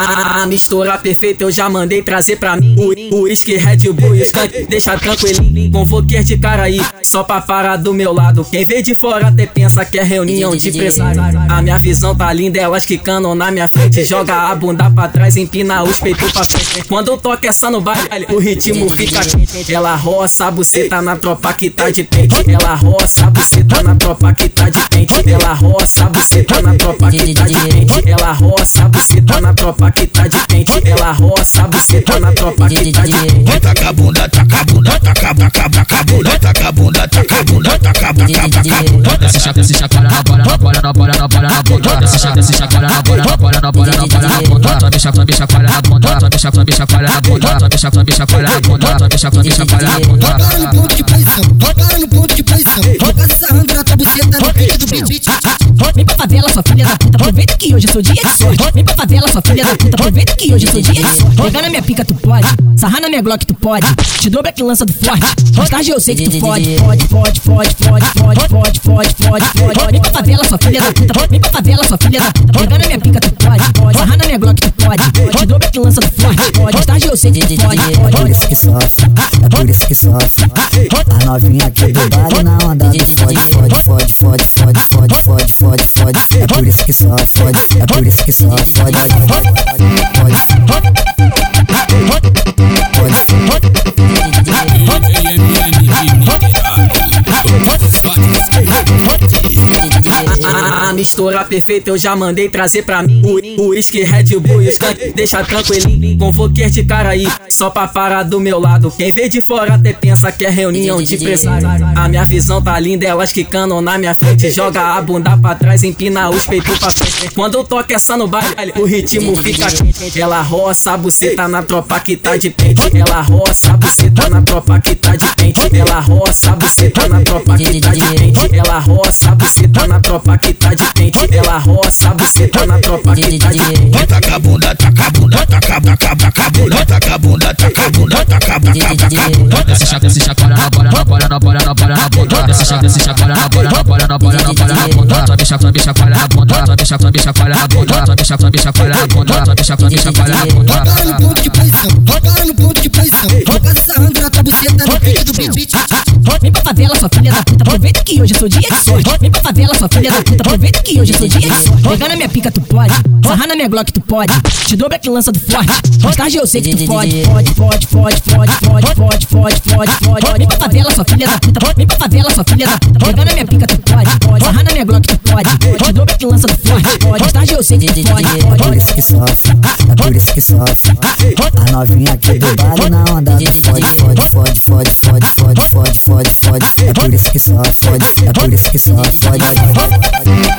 A mistura perfeita eu já mandei trazer pra mim. O uísque, Red Bull e skunk, deixa tranquilinho. Convoquei de cara aí, só pra parar do meu lado. Quem vê de fora até pensa que é reunião de empresário. A minha visão tá linda, elas quicando na minha frente. Joga a bunda pra trás, empina os peitos pra frente. Quando eu toco essa no baile, o ritmo fica quente. Ela roça a buceta na tropa que tá de pente. Ela roça a buceta na tropa que tá de pente. Ela roça a buceta na tropa que tá de pente. Ela roça a buceta na tropa que tá de pente. Ela roça a buceta na tropa que tá de pente. Taca a bunda, taca a bunda, taca, taca, taca a bunda, taca a bunda, taca a bunda, taca, taca, taca a bunda. Desce chaca, desce chacoalha na bola, na bola, na bola, na bola, na bunda. Desce chaca, desce chacoalha na bola, na bola, na bola, na bola, na bunda. Tua bicha, tua bicha, coalha na bunda. Tua bicha, tua bicha, coalha na bunda. Tua bicha, tua bicha, coalha na bunda. Tua bicha, tua bicha, coalha na bunda. No ponto de pressão, para no ponto de pressão. Passar sarrando na tua buceta no peito do beat. Vem pra favela, sua filha da puta, aproveita que hoje é seu dia de sorte. Favela, sua filha da puta, aproveita que hoje é seu dia de sorte. Pegar na minha pica tu pode, sarrar na minha glock tu pode. Te dou que lança do forte. Tarde eu sei que tu pode, pode, pode, pode, pode, pode, pode, pode, pode, pode. Vem pra favela, sua filha da puta, vem pra favela, sua filha da puta. Pegar na minha pica tu pode, pode, sarrar na minha glock tu pode. Te dou que lança do forte. Mais tarde eu sei que tu pode, É por pode. isso que sofre, é por isso que sofre. A novinha aqui do baile na onda do fode, fode, fode, fode, fode, fode, fode, fode, fode. É por isso que sofre, fode, It's hard for that mistura perfeita eu já mandei trazer pra mim. Uísque, Red Bull e skunk, deixa tranquilinho. Convoquei de cara aí, só pra parar do meu lado. Quem vê de fora até pensa que é reunião de empresário. A minha visão tá linda, elas quicando na minha frente. Joga a bunda pra trás, empina os peitos pra frente. Quando eu toco essa no baile, o ritmo fica quente. Ela roça a buceta na tropa que tá de pente. Ela roça a buceta na tropa que tá de pente. Ela roça a buceta na tropa que tá de pente. Ela roça a buceta na tropa que tá de pente. Ela roça a buceta na tropa que tá. Taca a bunda, taca a bunda, taca, taca, taca a bunda, taca a bunda, taca a bunda, taca, taca, taca a bunda. Desce chaca, desce chacoalha na bola, na bola, na bola, na bola, na bunda. Desce chaca, desce chacoalha na bola, na bola, na bola, na bola, na bunda. Tua bicha, tua bicha, coalha na bunda. Coalha na bunda. Na bunda. Na bunda. Para no ponto de pressão, para no ponto de pressão. Vou passar sarrando na tua buceta no peito do beat. Vem pra favela, sua filha da puta, aproveita que hoje é seu dia. De sorte. Vem pra favela, sua filha da puta, aproveita que hoje é seu dia. De sorte. Pegar na minha pica tu pode, sarrar na minha glock tu pode. Te dou que lança do forte. Mais tarde eu sei que tu pode, pode, pode, pode, pode, pode, pode, pode, pode, pode. Vem pra favela, sua filha da puta, vem pra favela, sua filha da puta. Pegar na minha pica tu pode, pode, minha glock pode. Te dou que lança do forte. Mais tarde eu sei pode, É por pode. isso que sofre, é por isso que sofre. A novinha aqui do baile na onda do fode, fode, fode, fode, fode, fode, fode, fode, fode. É por isso que sofre, fode, é por isso que sofre, fode, fode,